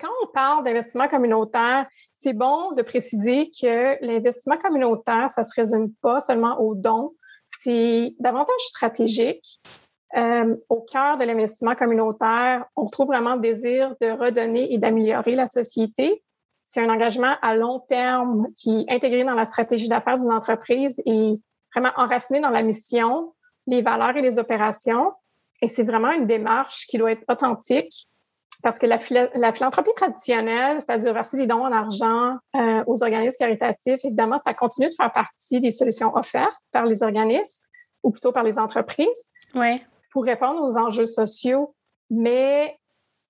Quand on parle d'investissement communautaire, c'est bon de préciser que l'investissement communautaire, ça se résume pas seulement aux dons, c'est davantage stratégique. Euh, au cœur de l'investissement communautaire, on trouve vraiment le désir de redonner et d'améliorer la société. C'est un engagement à long terme qui est intégré dans la stratégie d'affaires d'une entreprise et vraiment enraciné dans la mission, les valeurs et les opérations. Et c'est vraiment une démarche qui doit être authentique parce que la, la philanthropie traditionnelle, c'est-à-dire verser des dons en argent euh, aux organismes caritatifs, évidemment, ça continue de faire partie des solutions offertes par les organismes ou plutôt par les entreprises ouais. pour répondre aux enjeux sociaux. Mais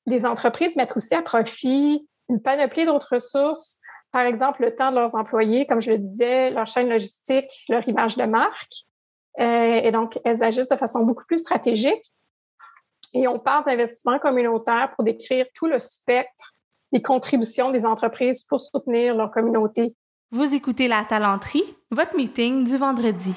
les entreprises mettent aussi à profit une panoplie d'autres ressources, par exemple le temps de leurs employés, comme je le disais, leur chaîne logistique, leur image de marque. Euh, et donc, elles agissent de façon beaucoup plus stratégique. Et on parle d'investissement communautaire pour décrire tout le spectre des contributions des entreprises pour soutenir leur communauté. Vous écoutez La Talenterie, votre meeting du vendredi.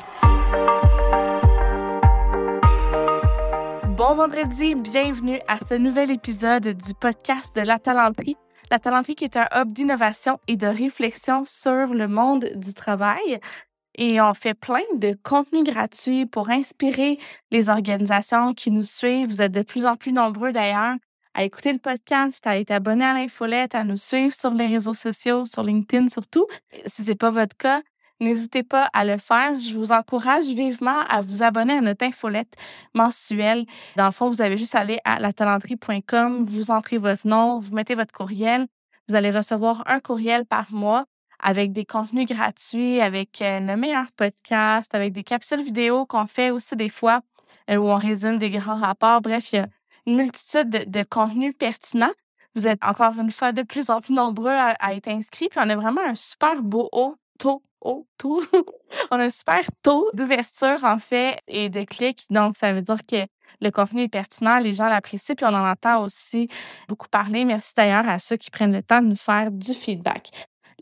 Bon vendredi, bienvenue à ce nouvel épisode du podcast de La Talenterie. La Talenterie qui est un hub d'innovation et de réflexion sur le monde du travail. Et on fait plein de contenus gratuits pour inspirer les organisations qui nous suivent. Vous êtes de plus en plus nombreux d'ailleurs à écouter le podcast, à être abonné à l'infolette, à nous suivre sur les réseaux sociaux, sur LinkedIn surtout. Si c'est pas votre cas, n'hésitez pas à le faire. Je vous encourage vivement à vous abonner à notre infolette mensuelle. Dans le fond, vous avez juste à aller à latalenterie.com, vous entrez votre nom, vous mettez votre courriel. Vous allez recevoir un courriel par mois avec des contenus gratuits, avec euh, le meilleur podcast, avec des capsules vidéo qu'on fait aussi des fois euh, où on résume des grands rapports. Bref, il y a une multitude de, contenus pertinents. Vous êtes encore une fois de plus en plus nombreux à, être inscrits. Puis on a vraiment un super beau haut taux, haut taux. on a un super taux d'ouverture en fait et de clics. Donc ça veut dire que le contenu est pertinent, les gens l'apprécient, puis on en entend aussi beaucoup parler. Merci d'ailleurs à ceux qui prennent le temps de nous faire du feedback.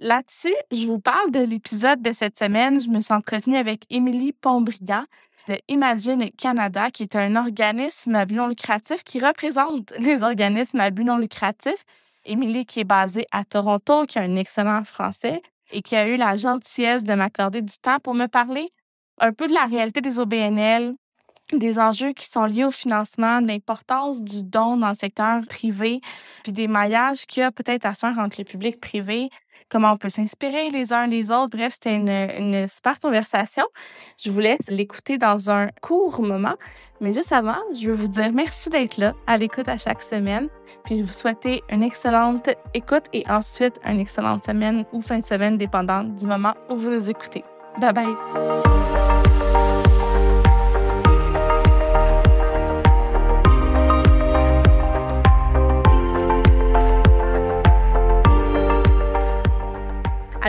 Là-dessus, je vous parle de l'épisode de cette semaine. Je me suis entretenue avec Émilie Pombriand de Imagine Canada, qui est un organisme à but non lucratif qui représente les organismes à but non lucratif. Émilie, qui est basée à Toronto, qui a un excellent français et qui a eu la gentillesse de m'accorder du temps pour me parler un peu de la réalité des OBNL, des enjeux qui sont liés au financement, de l'importance du don dans le secteur privé, puis des maillages qu'il y a peut-être à faire entre le public et privé, comment on peut s'inspirer les uns les autres. Bref, c'était une, une super conversation. Je vous laisse l'écouter dans un court moment. Mais juste avant, je veux vous dire merci d'être là, à l'écoute à chaque semaine. Puis je vous souhaiter une excellente écoute et ensuite une excellente semaine ou fin de semaine, dépendant du moment où vous nous écoutez. Bye bye!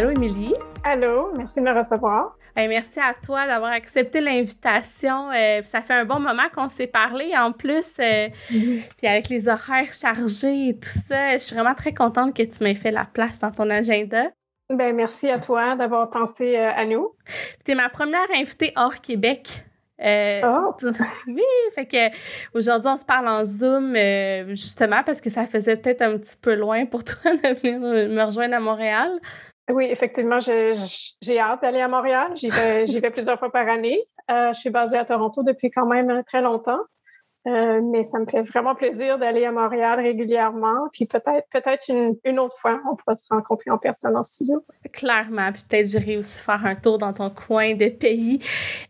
Allô, Émilie? Allô, merci de me recevoir. merci à toi d'avoir accepté l'invitation. Euh, ça fait un bon moment qu'on s'est parlé en plus. Euh, puis avec les horaires chargés et tout ça, je suis vraiment très contente que tu m'aies fait la place dans ton agenda. Ben merci à toi d'avoir pensé euh, à nous. Tu es ma première invitée hors Québec. oh. Oui, fait que aujourd'hui on se parle en Zoom justement parce que ça faisait peut-être un petit peu loin pour toi de venir me rejoindre à Montréal. Oui, effectivement, j'ai hâte d'aller à Montréal. J'y vais, vais, plusieurs fois par année. Euh, je suis basée à Toronto depuis quand même très longtemps. Euh, mais ça me fait vraiment plaisir d'aller à Montréal régulièrement. Puis peut-être peut-être une, autre fois, on pourra se rencontrer en personne en studio. Clairement. Puis peut-être j'irai aussi faire un tour dans ton coin de pays.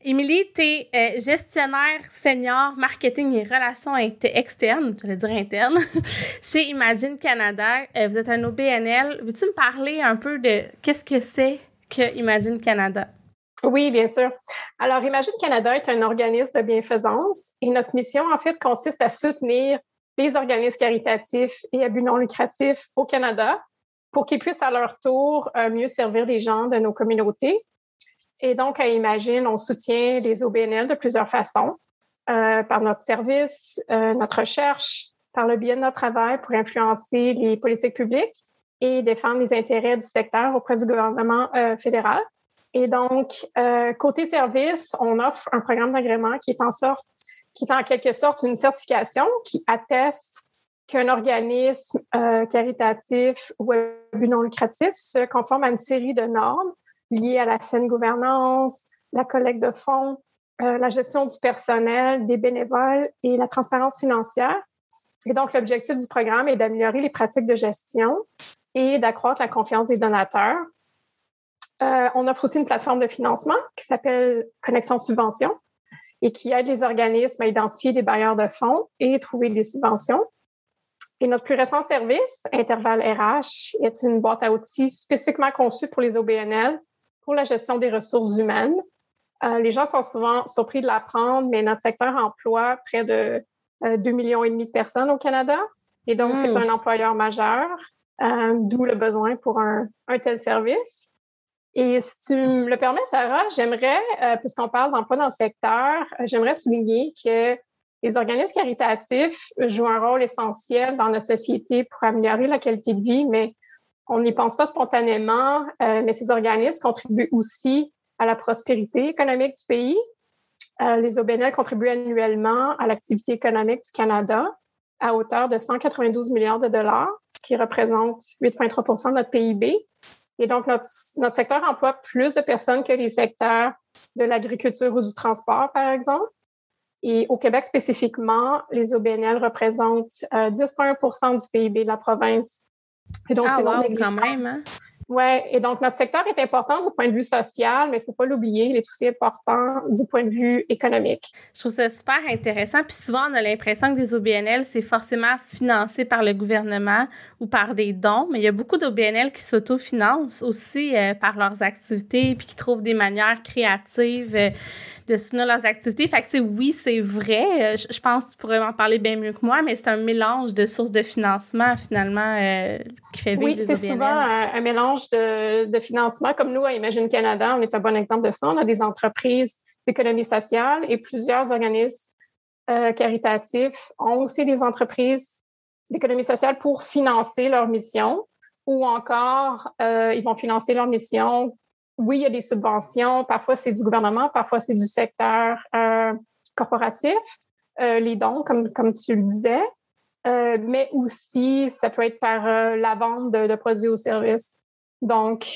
Émilie, tu es euh, gestionnaire senior marketing et relations externes, je vais dire internes, chez Imagine Canada. Euh, vous êtes un OBNL. Veux-tu me parler un peu de qu'est-ce que c'est que Imagine Canada? Oui, bien sûr. Alors, Imagine Canada est un organisme de bienfaisance et notre mission, en fait, consiste à soutenir les organismes caritatifs et à but non lucratif au Canada pour qu'ils puissent à leur tour euh, mieux servir les gens de nos communautés. Et donc, à Imagine, on soutient les OBNL de plusieurs façons, euh, par notre service, euh, notre recherche, par le biais de notre travail pour influencer les politiques publiques et défendre les intérêts du secteur auprès du gouvernement fédéral. Et donc, euh, côté service, on offre un programme d'agrément qui est en sorte, qui est en quelque sorte une certification qui atteste qu'un organisme euh, caritatif ou non lucratif se conforme à une série de normes liées à la saine gouvernance, la collecte de fonds, euh, la gestion du personnel, des bénévoles et la transparence financière. Et donc, l'objectif du programme est d'améliorer les pratiques de gestion et d'accroître la confiance des donateurs. Euh, on offre aussi une plateforme de financement qui s'appelle Connexion Subvention et qui aide les organismes à identifier des bailleurs de fonds et trouver des subventions. Et notre plus récent service, Interval RH, est une boîte à outils spécifiquement conçue pour les OBNL pour la gestion des ressources humaines. Euh, les gens sont souvent surpris de l'apprendre, mais notre secteur emploie près de euh, 2 millions et demi de personnes au Canada. Et donc, c'est hmm. un employeur majeur, euh, d'où le besoin pour un, un, tel service. Et si tu me le permets, Sarah, j'aimerais, euh, puisqu'on parle d'emploi dans le secteur, j'aimerais souligner que les organismes caritatifs jouent un rôle essentiel dans la société pour améliorer la qualité de vie, mais on n'y pense pas spontanément. Euh, mais ces organismes contribuent aussi à la prospérité économique du pays. Euh, les OBNL contribuent annuellement à l'activité économique du Canada à hauteur de 192 milliards de dollars, ce qui représente 8,3% de notre PIB. Et donc, notre, notre secteur emploie plus de personnes que les secteurs de l'agriculture ou du transport, par exemple. Et au Québec spécifiquement, les OBNL représentent 10,1% euh, du PIB de la province. Et donc, ah, c'est wow, quand même. Hein? Oui, et donc notre secteur est important du point de vue social, mais il ne faut pas l'oublier, il est aussi important du point de vue économique. Je trouve ça super intéressant. Puis souvent, on a l'impression que des OBNL, c'est forcément financé par le gouvernement ou par des dons, mais il y a beaucoup d'OBNL qui s'autofinancent aussi euh, par leurs activités puis qui trouvent des manières créatives. Euh, de soutenir leurs activités. Fait que, oui, c'est vrai. Euh, je, pense que tu pourrais m'en parler bien mieux que moi, mais c'est un mélange de sources de financement, finalement, euh, qui fait vivre oui, c'est souvent un, mélange de, de, financement. Comme nous, à Imagine Canada, on est un bon exemple de ça. On a des entreprises d'économie sociale et plusieurs organismes euh, caritatifs ont aussi des entreprises d'économie sociale pour financer leur mission ou encore, ils vont financer leur mission oui, il y a des subventions. Parfois, c'est du gouvernement, parfois, c'est du secteur euh, corporatif, euh, les dons, comme, comme tu le disais. Euh, mais aussi, ça peut être par la vente de, produits ou services. Donc,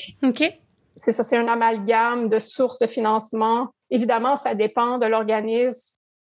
c'est ça, c'est un amalgame de sources de financement. Évidemment, ça dépend de l'organisme,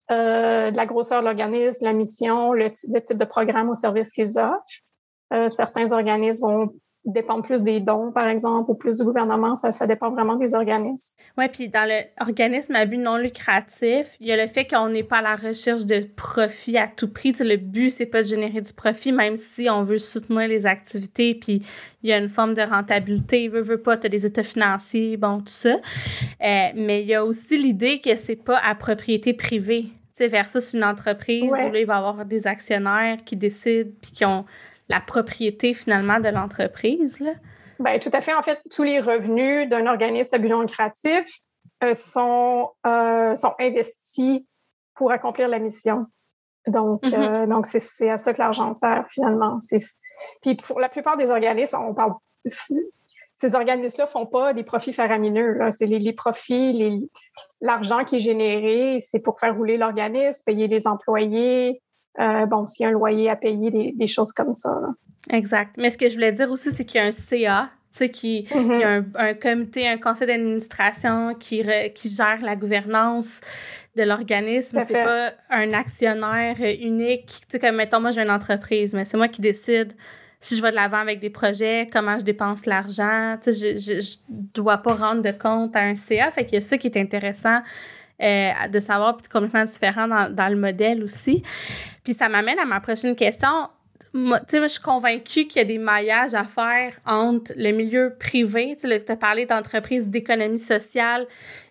de la grosseur de l'organisme, la mission, le, le, type de programme ou service qu'ils offrent. certains organismes vont dépend plus des dons, par exemple, ou plus du gouvernement. Ça, ça dépend vraiment des organismes. Oui, puis dans l'organisme à but non lucratif, il y a le fait qu'on n'est pas à la recherche de profit à tout prix. le but, c'est pas de générer du profit, même si on veut soutenir les activités, puis il y a une forme de rentabilité. Veut, veut pas, tu as des états financiers, bon, tout ça. Euh, mais il y a aussi l'idée que c'est pas à propriété privée. Versus une entreprise où là, il va y avoir des actionnaires qui décident, puis qui ont la propriété finalement de l'entreprise? Bien, tout à fait. En fait, tous les revenus d'un organisme à but non lucratif euh, sont, euh, sont investis pour accomplir la mission. Donc, mm-hmm. euh, donc c'est à ça que l'argent sert finalement. Puis pour la plupart des organismes, on parle. Ces organismes-là font pas des profits faramineux. C'est les, les, profits, l'argent qui est généré, c'est pour faire rouler l'organisme, payer les employés, euh, bon, s'il y a un loyer à payer, des, choses comme ça. Exact. Mais ce que je voulais dire aussi, c'est qu'il y a un CA, tu sais, qui, il y a un, comité, un conseil d'administration qui, qui gère la gouvernance de l'organisme. C'est pas un actionnaire unique. Tu sais, comme, mettons, moi, j'ai une entreprise, mais c'est moi qui décide si je vais de l'avant avec des projets, comment je dépense l'argent. Tu sais, je, je, je, dois pas rendre de compte à un CA. Fait qu'il y a ça qui est intéressant euh, de savoir, puis complètement différent dans, dans le modèle aussi. Puis ça m'amène à ma prochaine question. Moi, tu sais, je suis convaincue qu'il y a des maillages à faire entre le milieu privé, tu sais, tu as parlé d'entreprises d'économie sociale,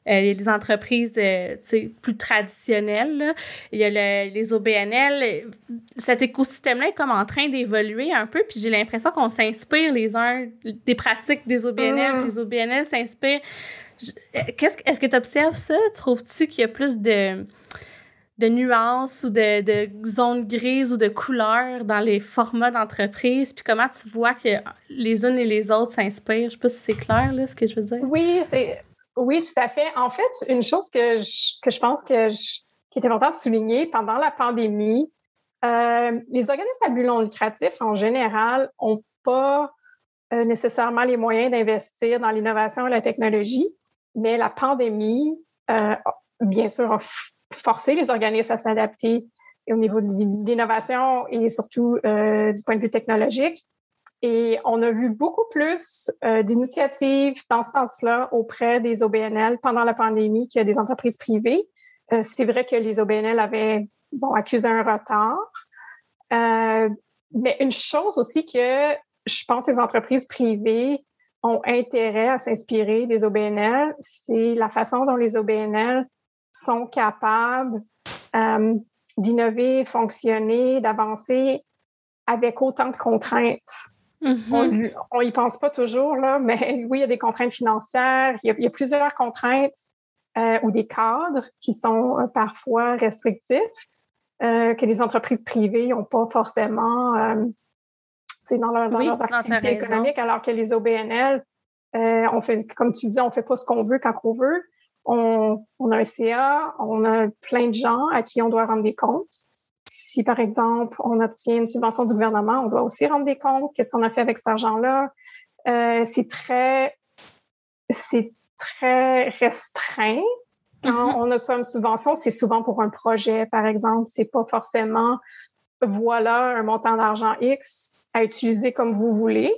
euh, les entreprises, euh, tu sais, plus traditionnelles, là. Il y a le, les OBNL. Cet écosystème-là est comme en train d'évoluer un peu, puis j'ai l'impression qu'on s'inspire les uns des pratiques des OBNL, mmh. puis les OBNL s'inspirent est-ce que tu observes ça? Trouves-tu qu'il y a plus de, de nuances ou de, de, zones grises ou de couleurs dans les formats d'entreprise? Puis comment tu vois que les unes et les autres s'inspirent? Je sais pas si c'est clair, là, ce que je veux dire. Oui, c'est... Oui, tout à fait. En fait, une chose que je, que je pense que qui est important de souligner, pendant la pandémie, les organismes à but non lucratif, en général, n'ont pas nécessairement les moyens d'investir dans l'innovation et la technologie, mais la pandémie, bien sûr, a forcé les organismes à s'adapter au niveau de l'innovation et surtout du point de vue technologique. Et on a vu beaucoup plus euh, d'initiatives dans ce sens-là auprès des OBNL pendant la pandémie que des entreprises privées. Euh, c'est vrai que les OBNL avaient bon, accusé un retard. Euh, mais une chose aussi que je pense les entreprises privées ont intérêt à s'inspirer des OBNL, c'est la façon dont les OBNL sont capables d'innover, fonctionner, d'avancer avec autant de contraintes. Mm-hmm. On, y pense pas toujours, là, mais oui, il y a des contraintes financières, il y a, plusieurs contraintes euh, ou des cadres qui sont euh, parfois restrictifs euh, que les entreprises privées n'ont pas forcément dans, leur, dans leurs activités économiques, alors que les OBNL, on fait, comme tu dis, on fait pas ce qu'on veut quand on veut. On, on, a un CA, on a plein de gens à qui on doit rendre des comptes. Si, par exemple, on obtient une subvention du gouvernement, on doit aussi rendre des comptes. Qu'est-ce qu'on a fait avec cet argent-là? Euh, c'est très, c'est très restreint. Quand mm-hmm. on a soit une subvention, c'est souvent pour un projet, par exemple. C'est pas forcément, voilà un montant d'argent X à utiliser comme vous voulez.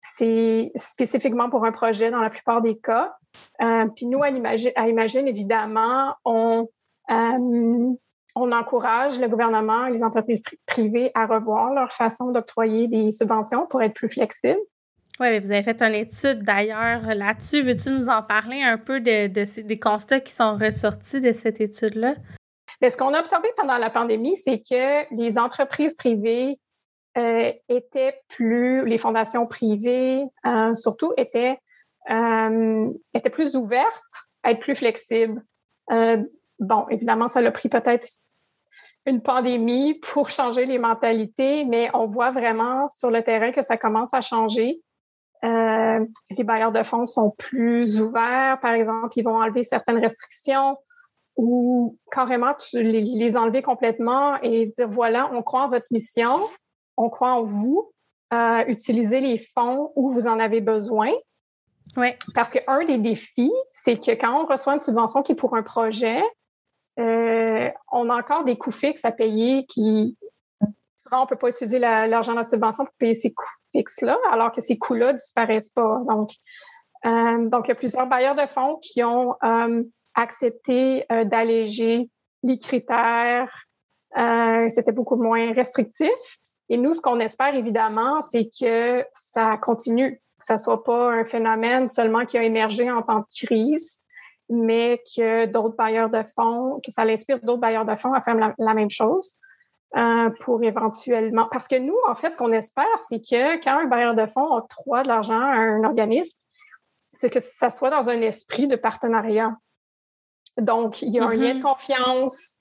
C'est spécifiquement pour un projet dans la plupart des cas. Euh, puis nous, à Imagine, à Imagine évidemment, on, euh, on encourage le gouvernement et les entreprises privées à revoir leur façon d'octroyer des subventions pour être plus flexibles. Oui, vous avez fait une étude d'ailleurs là-dessus. Veux-tu nous en parler un peu de, des constats qui sont ressortis de cette étude-là? Ce qu'on a observé pendant la pandémie, c'est que les entreprises privées euh, étaient plus, les fondations privées euh, surtout, étaient, euh, étaient plus ouvertes à être plus flexibles. bon, évidemment, ça l'a pris peut-être une pandémie pour changer les mentalités, mais on voit vraiment sur le terrain que ça commence à changer. Euh, les bailleurs de fonds sont plus ouverts, par exemple, ils vont enlever certaines restrictions ou carrément les, enlever complètement et dire voilà, on croit en votre mission, on croit en vous, euh, utilisez les fonds où vous en avez besoin. Oui. Parce qu'un des défis, c'est que quand on reçoit une subvention qui est pour un projet, euh, on a encore des coûts fixes à payer qui, souvent, on ne peut pas utiliser l'argent de la subvention pour payer ces coûts fixes-là, alors que ces coûts-là ne disparaissent pas. Donc, euh, donc, il y a plusieurs bailleurs de fonds qui ont euh, accepté d'alléger les critères. C'était beaucoup moins restrictif. Et nous, ce qu'on espère évidemment, c'est que ça continue, que ça soit pas un phénomène seulement qui a émergé en temps de crise, mais que d'autres bailleurs de fonds, que ça l'inspire d'autres bailleurs de fonds à faire la, même chose euh, pour éventuellement. Parce que nous, en fait, ce qu'on espère, c'est que quand un bailleur de fonds octroie de l'argent à un organisme, c'est que ça soit dans un esprit de partenariat. Donc, il y a un lien de mm-hmm. confiance,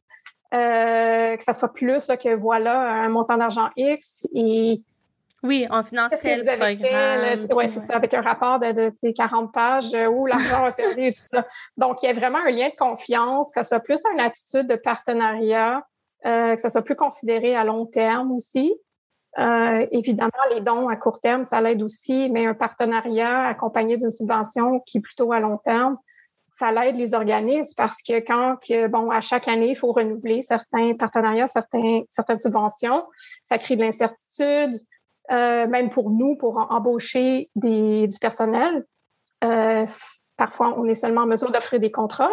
euh, que ça soit plus que voilà un montant d'argent X et oui, en finance Qu'est-ce que vous avez fait? Oui, c'est ça, avec un rapport de, de 40 pages euh, où l'argent a servi et tout ça. Donc, il y a vraiment un lien de confiance, que ce soit plus une attitude de partenariat, euh, que ça soit plus considéré à long terme aussi. Euh, évidemment, les dons à court terme, ça l'aide aussi, mais un partenariat accompagné d'une subvention qui est plutôt à long terme, ça l'aide les organismes parce que quand, bon, à chaque année, il faut renouveler certains partenariats, certaines subventions, ça crée de l'incertitude. Euh, même pour nous, pour embaucher du personnel. Euh, parfois, on est seulement en mesure d'offrir des contrats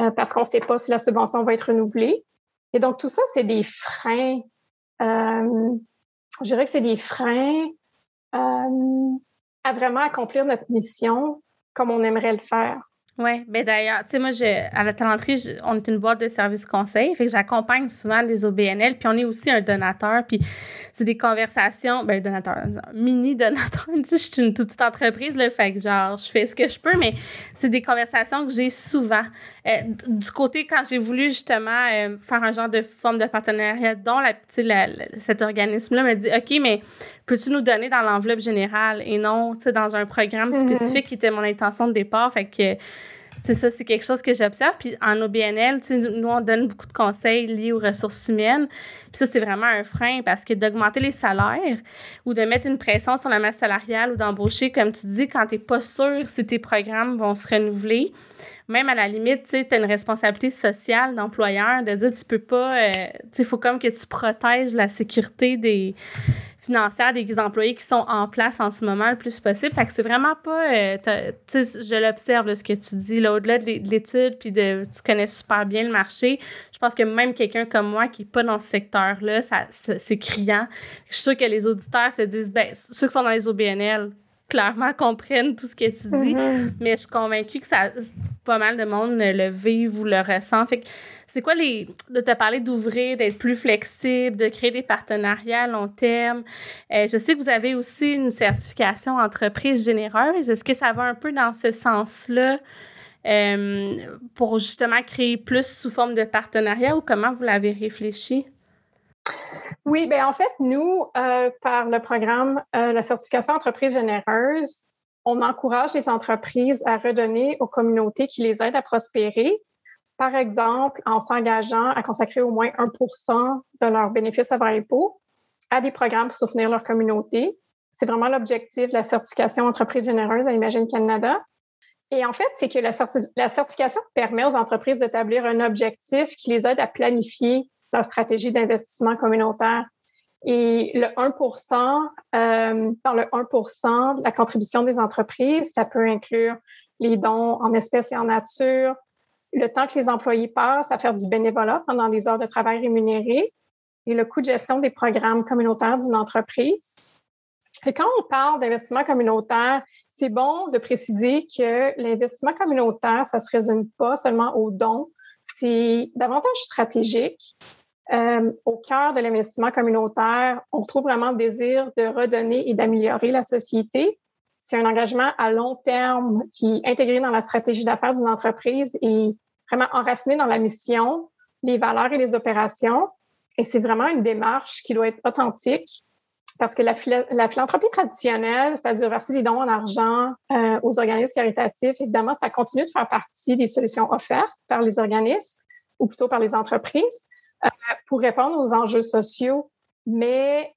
euh, parce qu'on ne sait pas si la subvention va être renouvelée. Et donc, tout ça, c'est des freins. je dirais que c'est des freins à vraiment accomplir notre mission comme on aimerait le faire. Oui, ben d'ailleurs, tu sais, moi, je, à la talenterie, on est une boîte de services conseil, fait que j'accompagne souvent les OBNL, puis on est aussi un donateur, puis c'est des conversations, ben donateur, mini donateur, je suis une toute petite entreprise, là, fait que genre, je fais ce que je peux, mais c'est des conversations que j'ai souvent. Euh, du côté, quand j'ai voulu justement euh, faire un genre de forme de partenariat, dont la, la, cet organisme-là me dit, OK, mais peux-tu nous donner dans l'enveloppe générale et non, tu sais, dans un programme mm-hmm. spécifique qui était mon intention de départ, fait que c'est ça, c'est quelque chose que j'observe. Puis en OBNL, nous, on donne beaucoup de conseils liés aux ressources humaines. Puis ça, c'est vraiment un frein parce que d'augmenter les salaires ou de mettre une pression sur la masse salariale ou d'embaucher, comme tu dis, quand tu n'es pas sûr si tes programmes vont se renouveler, même à la limite, tu as une responsabilité sociale d'employeur de dire tu peux pas, euh, il faut comme que tu protèges la sécurité des financière des employés qui sont en place en ce moment le plus possible. Fait que c'est vraiment pas, euh, tu sais, je l'observe, ce que tu dis, là, au-delà de l'étude, puis de, tu connais super bien le marché. Je pense que même quelqu'un comme moi qui est pas dans ce secteur-là, ça, c'est criant. Je suis sûre que les auditeurs se disent, ben, ceux qui sont dans les OBNL, clairement comprennent tout ce que tu dis, mm-hmm. mais je suis convaincue que ça, pas mal de monde le vivent ou le ressent. Fait que c'est quoi les. de te parler d'ouvrir, d'être plus flexible, de créer des partenariats à long terme? Euh, je sais que vous avez aussi une certification entreprise généreuse. Est-ce que ça va un peu dans ce sens-là? Euh, pour justement créer plus sous forme de partenariat ou comment vous l'avez réfléchi? Oui, bien en fait, nous, euh, par le programme La certification entreprise généreuse, on encourage les entreprises à redonner aux communautés qui les aident à prospérer par exemple, en s'engageant à consacrer au moins 1% de leurs bénéfices avant impôt à des programmes pour soutenir leur communauté. C'est vraiment l'objectif de la certification entreprise généreuse à Imagine Canada. Et en fait, c'est que la, certification permet aux entreprises d'établir un objectif qui les aide à planifier leur stratégie d'investissement communautaire. Et le 1 euh, dans le 1 la contribution des entreprises, ça peut inclure les dons en espèces et en nature, le temps que les employés passent à faire du bénévolat pendant des heures de travail rémunérées et le coût de gestion des programmes communautaires d'une entreprise. Et quand on parle d'investissement communautaire, c'est bon de préciser que l'investissement communautaire, ça se résume pas seulement aux dons, c'est davantage stratégique. Euh, au cœur de l'investissement communautaire, on trouve vraiment le désir de redonner et d'améliorer la société. C'est un engagement à long terme qui est intégré dans la stratégie d'affaires d'une entreprise et vraiment enraciné dans la mission, les valeurs et les opérations. Et c'est vraiment une démarche qui doit être authentique parce que la, la philanthropie traditionnelle, c'est-à-dire verser des dons en argent euh, aux organismes caritatifs, évidemment, ça continue de faire partie des solutions offertes par les organismes ou plutôt par les entreprises euh, pour répondre aux enjeux sociaux. Mais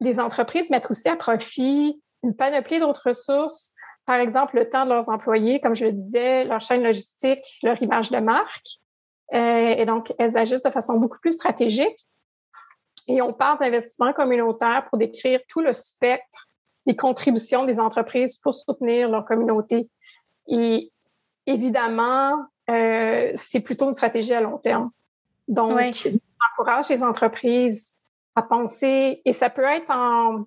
les entreprises mettent aussi à profit une panoplie d'autres ressources par exemple, le temps de leurs employés, comme je le disais, leur chaîne logistique, leur image de marque. Euh, et donc, elles agissent de façon beaucoup plus stratégique. Et on parle d'investissement communautaire pour décrire tout le spectre des contributions des entreprises pour soutenir leur communauté. Et évidemment, euh, c'est plutôt une stratégie à long terme. Donc, on encourage les entreprises à penser, et ça peut être en,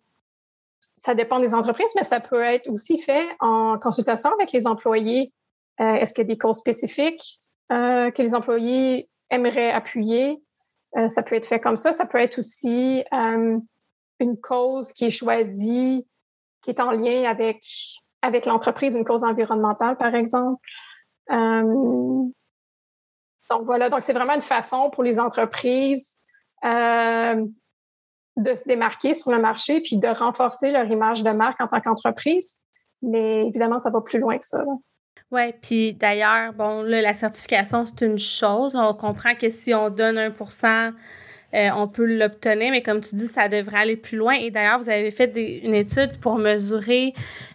ça dépend des entreprises, mais ça peut être aussi fait en consultation avec les employés. Euh, est-ce qu'il y a des causes spécifiques euh, que les employés aimeraient appuyer? Euh, ça peut être fait comme ça. Ça peut être aussi une cause qui est choisie, qui est en lien avec, avec l'entreprise, une cause environnementale, par exemple. Donc voilà, donc c'est vraiment une façon pour les entreprises de se démarquer sur le marché puis de renforcer leur image de marque en tant qu'entreprise. Mais évidemment, ça va plus loin que ça. Oui, puis d'ailleurs, bon, là, la certification, c'est une chose. On comprend que si on donne 1 euh, on peut l'obtenir, mais comme tu dis, ça devrait aller plus loin. Et d'ailleurs, vous avez fait une étude pour mesurer,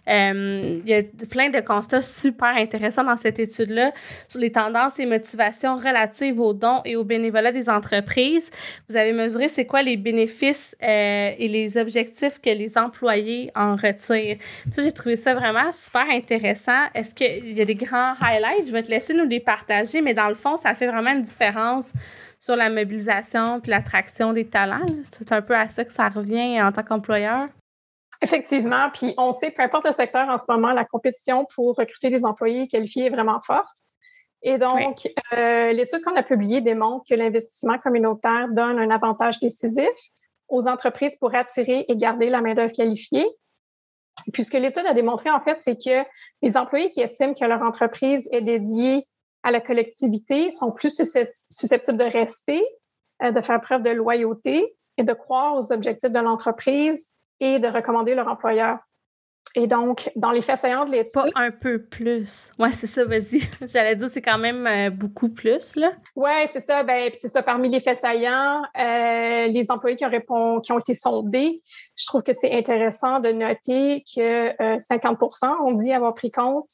euh, il y a plein de constats super intéressants dans cette étude-là sur les tendances et motivations relatives aux dons et au bénévolat des entreprises. Vous avez mesuré c'est quoi les bénéfices euh, et les objectifs que les employés en retirent. Ça, j'ai trouvé ça vraiment super intéressant. Est-ce qu'il y a des grands highlights? Je vais te laisser nous les partager, mais dans le fond, ça fait vraiment une différence sur la mobilisation puis l'attraction des talents. C'est un peu à ça que ça revient en tant qu'employeur. Effectivement, puis on sait, peu importe le secteur en ce moment, la compétition pour recruter des employés qualifiés est vraiment forte. Et donc, euh, l'étude qu'on a publiée démontre que l'investissement communautaire donne un avantage décisif aux entreprises pour attirer et garder la main-d'œuvre qualifiée. Puisque l'étude a démontré, en fait, c'est que les employés qui estiment que leur entreprise est dédiée à la collectivité sont plus susceptibles de rester, euh, de faire preuve de loyauté et de croire aux objectifs de l'entreprise et de recommander leur employeur. et donc, dans les faits saillants de l'étude. Pas un peu plus. Ouais, c'est ça, vas-y. J'allais dire, c'est quand même euh, beaucoup plus, là. Ouais, c'est ça. Ben, c'est ça. Parmi les faits saillants, euh, les employés qui ont, répondu, qui ont été sondés, je trouve que c'est intéressant de noter que 50 ont dit avoir pris compte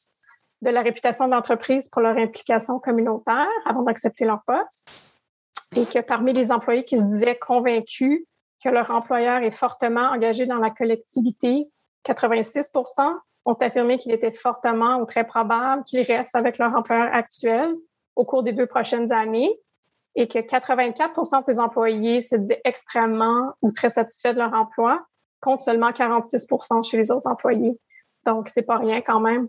de la réputation de l'entreprise pour leur implication communautaire avant d'accepter leur poste. Et que parmi les employés qui se disaient convaincus que leur employeur est fortement engagé dans la collectivité, 86 ont affirmé qu'il était fortement ou très probable qu'ils restent avec leur employeur actuel au cours des deux prochaines années et que 84 de ces employés se disaient extrêmement ou très satisfaits de leur emploi, contre seulement 46 chez les autres employés. Donc, c'est pas rien quand même.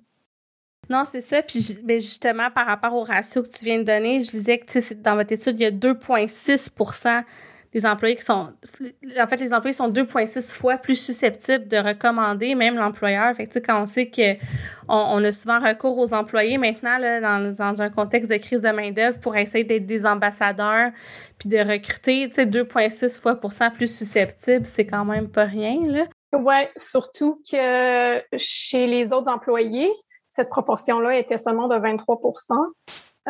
Non, c'est ça. Puis ben, justement, par rapport au ratio que tu viens de donner, je disais que dans votre étude, il y a 2,6% des employés qui sont. En fait, les employés sont 2,6 fois plus susceptibles de recommander même l'employeur. Fait que, quand on sait qu'on on a souvent recours aux employés maintenant, dans, un contexte de crise de main-d'œuvre, pour essayer d'être des ambassadeurs puis de recruter, tu sais, 2,6 fois plus susceptibles, c'est quand même pas rien, là. Oui, surtout que chez les autres employés, cette proportion-là était seulement de 23%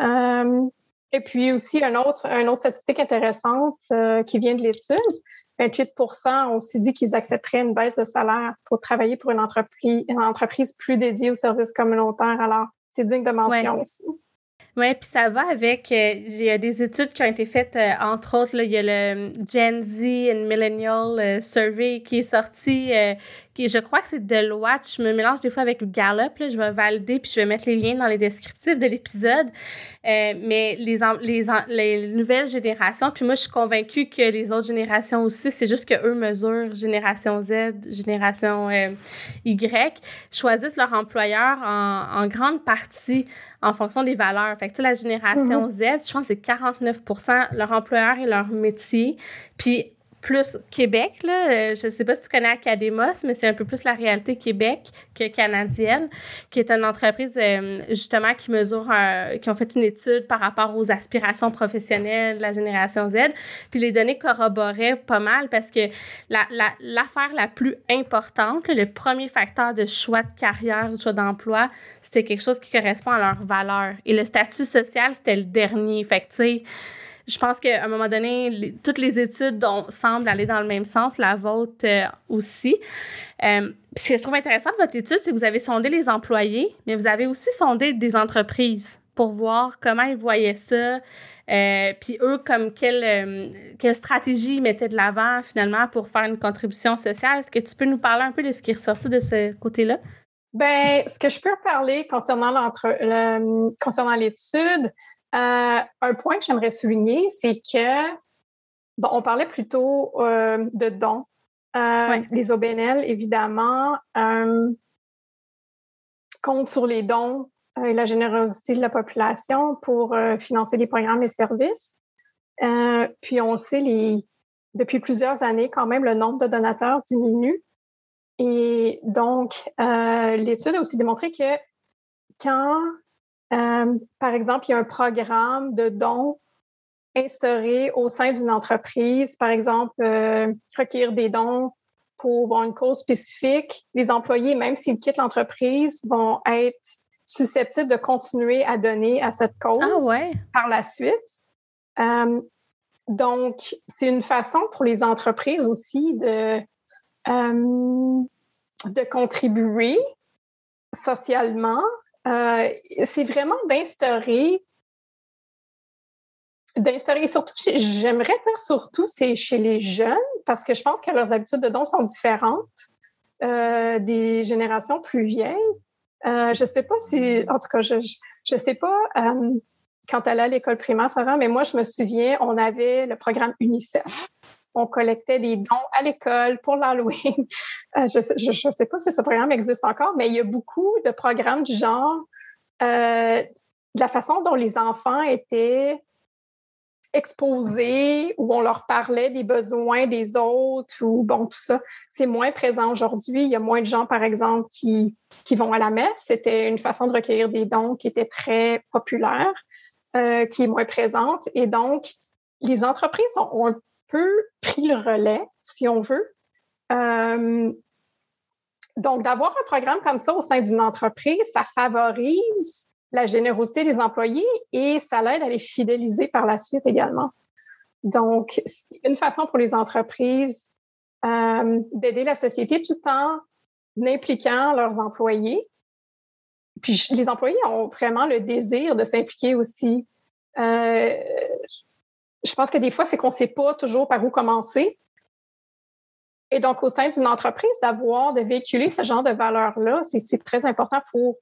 euh, et puis aussi, un autre, une autre statistique intéressante euh, qui vient de l'étude, 28% ont aussi dit qu'ils accepteraient une baisse de salaire pour travailler pour une entreprise, une entreprise plus dédiée aux services communautaires. Alors, c'est digne de mention aussi. Oui, puis ça va avec. Euh, il y a des études qui ont été faites, euh, entre autres, là, il y a le Gen Z and Millennial Survey qui est sorti, je crois que c'est Deloitte. Je me mélange des fois avec le Gallup. Je vais valider puis je vais mettre les liens dans les descriptifs de l'épisode. Euh, mais les, les, les nouvelles générations, puis moi, je suis convaincue que les autres générations aussi, c'est juste que eux mesurent génération Z, génération euh, Y, choisissent leur employeur en, en grande partie en fonction des valeurs. Fait que, la génération mm-hmm. Z, je pense que c'est 49% leur employeur et leur métier. Puis plus Québec. Là. Euh, je sais pas si tu connais Academos, mais c'est un peu plus la réalité Québec que canadienne, qui est une entreprise euh, justement qui mesure, qui ont fait une étude par rapport aux aspirations professionnelles de la génération Z. Puis les données corroboraient pas mal parce que l'affaire la, la, plus importante, le premier facteur de choix de carrière, de choix d'emploi, c'était quelque chose qui correspond à leurs valeurs. Et le statut social, c'était le dernier. Fait que, tu sais, je pense qu'à un moment donné, toutes les études semblent aller dans le même sens, la vôtre euh, aussi. Euh, ce que je trouve intéressant de votre étude, c'est que vous avez sondé les employés, mais vous avez aussi sondé des entreprises pour voir comment ils voyaient ça, euh, puis eux, comme quelle, quelle stratégie ils mettaient de l'avant finalement pour faire une contribution sociale. Est-ce que tu peux nous parler un peu de ce qui est ressorti de ce côté-là? Ben, ce que je peux parler concernant concernant l'étude, euh, un point que j'aimerais souligner, c'est que, bon, on parlait plutôt euh, de dons. Euh, les OBNL, évidemment, comptent sur les dons et la générosité de la population pour financer les programmes et services. puis on sait, les, depuis plusieurs années, quand même, le nombre de donateurs diminue. Et donc, l'étude a aussi démontré que quand euh, par exemple, il y a un programme de dons instauré au sein d'une entreprise, par exemple, euh, recueillir des dons pour une cause spécifique. Les employés, même s'ils quittent l'entreprise, vont être susceptibles de continuer à donner à cette cause ah par la suite. Euh, donc, c'est une façon pour les entreprises aussi de, de contribuer socialement euh, c'est vraiment d'instaurer d'instaurer surtout j'aimerais dire surtout c'est chez les jeunes parce que je pense que leurs habitudes de don sont différentes euh, des générations plus vieilles. Euh, je sais pas si en tout cas je je, sais pas quand elle allait à l'école primaire va mais moi je me souviens on avait le programme UNICEF on collectait des dons à l'école pour l'Halloween. Euh, je ne sais, pas si ce programme existe encore, mais il y a beaucoup de programmes du genre, euh, de la façon dont les enfants étaient exposés, où on leur parlait des besoins des autres, ou bon, tout ça, c'est moins présent aujourd'hui. Il y a moins de gens, par exemple, qui, qui vont à la messe. C'était une façon de recueillir des dons qui était très populaire, euh, qui est moins présente. Et donc, les entreprises ont, ont peu pris le relais, si on veut, euh, donc, d'avoir un programme comme ça au sein d'une entreprise, ça favorise la générosité des employés et ça l'aide à les fidéliser par la suite également. Donc, c'est une façon pour les entreprises euh, d'aider la société tout en impliquant leurs employés. Puis les employés ont vraiment le désir de s'impliquer aussi. Euh, je pense que des fois, c'est qu'on ne sait pas toujours par où commencer. Et donc, au sein d'une entreprise, d'avoir, de véhiculer ce genre de valeurs-là, c'est très important pour,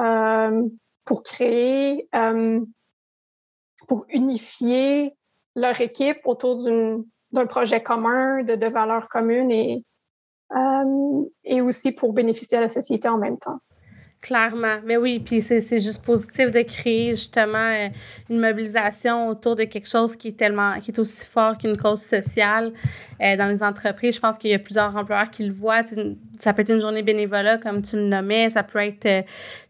euh, pour créer, euh, pour unifier leur équipe autour d'un projet commun, de, de valeurs communes et, euh, et aussi pour bénéficier à la société en même temps. Clairement. Mais oui, puis c'est juste positif de créer justement euh, une mobilisation autour de quelque chose qui est tellement, qui est aussi fort qu'une cause sociale euh, dans les entreprises. Je pense qu'il y a plusieurs employeurs qui le voient. Ça peut être une journée bénévolat, comme tu le nommais. Ça peut être euh,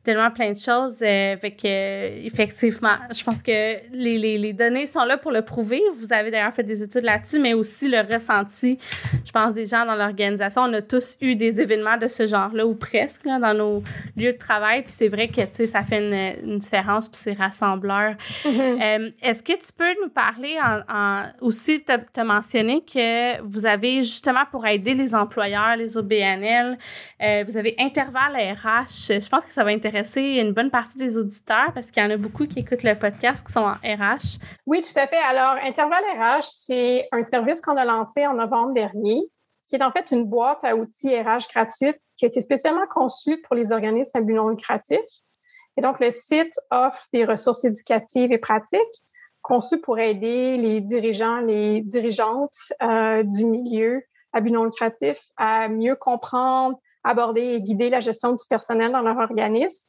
tellement plein de choses. fait que, effectivement, je pense que les, les, les, données sont là pour le prouver. Vous avez d'ailleurs fait des études là-dessus, mais aussi le ressenti, je pense, des gens dans l'organisation. On a tous eu des événements de ce genre-là, ou presque, là, dans nos lieux de travail. Puis c'est vrai que, tu sais, ça fait une, une différence, puis c'est rassembleur. Mm-hmm. Euh, est-ce que tu peux nous parler en, en aussi, tu as mentionné que vous avez justement pour aider les employeurs, les OBNL, euh, vous avez Intervalle RH. Je pense que ça va intéresser une bonne partie des auditeurs parce qu'il y en a beaucoup qui écoutent le podcast qui sont en RH. Oui, tout à fait. Alors, Intervalle RH, c'est un service qu'on a lancé en novembre dernier qui est en fait une boîte à outils RH gratuite qui a été spécialement conçue pour les organismes à but non lucratif. Et donc, le site offre des ressources éducatives et pratiques conçues pour aider les dirigeants, les dirigeantes euh, du milieu à but non lucratif à mieux comprendre, aborder et guider la gestion du personnel dans leur organisme.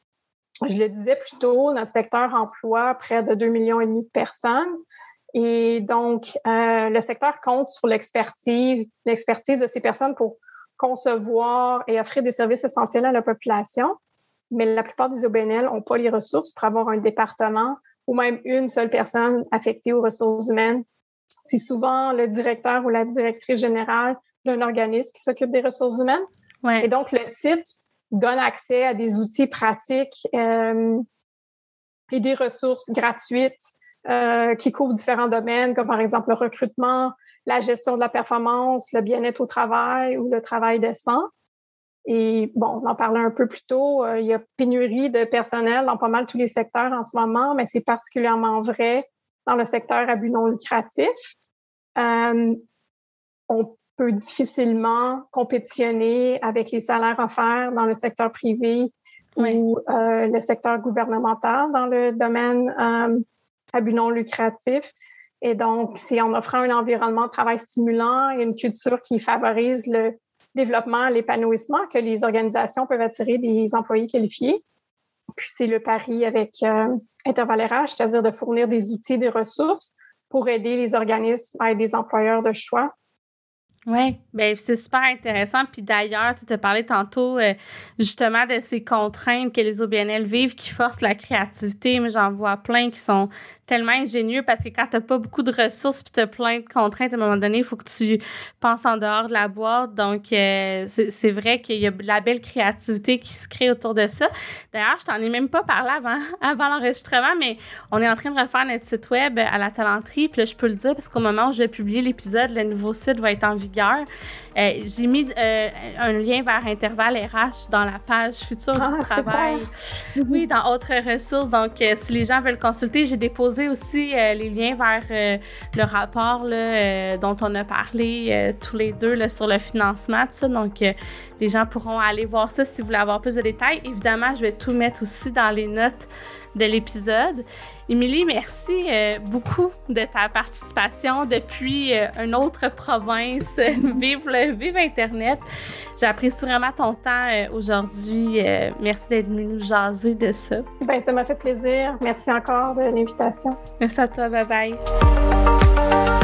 Je le disais plus tôt, notre secteur emploie près de 2 millions et demi de personnes. Et donc, euh, le secteur compte sur l'expertise, l'expertise de ces personnes pour concevoir et offrir des services essentiels à la population. Mais la plupart des OBNL n'ont pas les ressources pour avoir un département ou même une seule personne affectée aux ressources humaines. C'est souvent le directeur ou la directrice générale d'un organisme qui s'occupe des ressources humaines. Et donc, le site donne accès à des outils pratiques euh, et des ressources gratuites euh, qui couvrent différents domaines, comme par exemple le recrutement, la gestion de la performance, le bien-être au travail ou le travail décent. Et bon, on en parlait un peu plus tôt, euh, il y a pénurie de personnel dans pas mal tous les secteurs en ce moment, mais c'est particulièrement vrai dans le secteur à but non lucratif. Euh, on peut difficilement compétitionner avec les salaires offerts dans le secteur privé ou euh, le secteur gouvernemental dans le domaine euh, à but non lucratif. Et donc, c'est en offrant un environnement de travail stimulant et une culture qui favorise le développement, l'épanouissement que les organisations peuvent attirer des employés qualifiés. Puis c'est le pari avec euh, Intervalérage, c'est-à-dire de fournir des outils, des ressources pour aider les organismes à être des employeurs de choix oui, ben c'est super intéressant. Puis d'ailleurs, tu as parlé tantôt euh, justement de ces contraintes que les OBNL vivent qui forcent la créativité. Mais j'en vois plein qui sont tellement ingénieux parce que quand t'as pas beaucoup de ressources puis t'as plein de contraintes, à un moment donné, il faut que tu penses en dehors de la boîte. Donc, euh, c'est vrai qu'il y a de la belle créativité qui se crée autour de ça. D'ailleurs, je t'en ai même pas parlé avant, avant l'enregistrement, mais on est en train de refaire notre site web à la talenterie. Puis là, je peux le dire parce qu'au moment où je vais publier l'épisode, le nouveau site va être en vigueur. Euh, J'ai mis euh, un lien vers Intervalle RH dans la page future ah, du travail. Oui, dans autres ressources. Donc, euh, si les gens veulent consulter, j'ai déposé aussi euh, les liens vers euh, le rapport là, dont on a parlé tous les deux sur le financement, tout ça. Donc, les gens pourront aller voir ça si vous voulez avoir plus de détails. Évidemment, je vais tout mettre aussi dans les notes de l'épisode. Émilie, merci euh, beaucoup de ta participation depuis euh, une autre province. vive, le, vive Internet. J'apprécie vraiment ton temps euh, aujourd'hui. merci d'être venu nous jaser de ça. Ben, ça m'a fait plaisir. Merci encore de l'invitation. Merci à toi. Bye bye.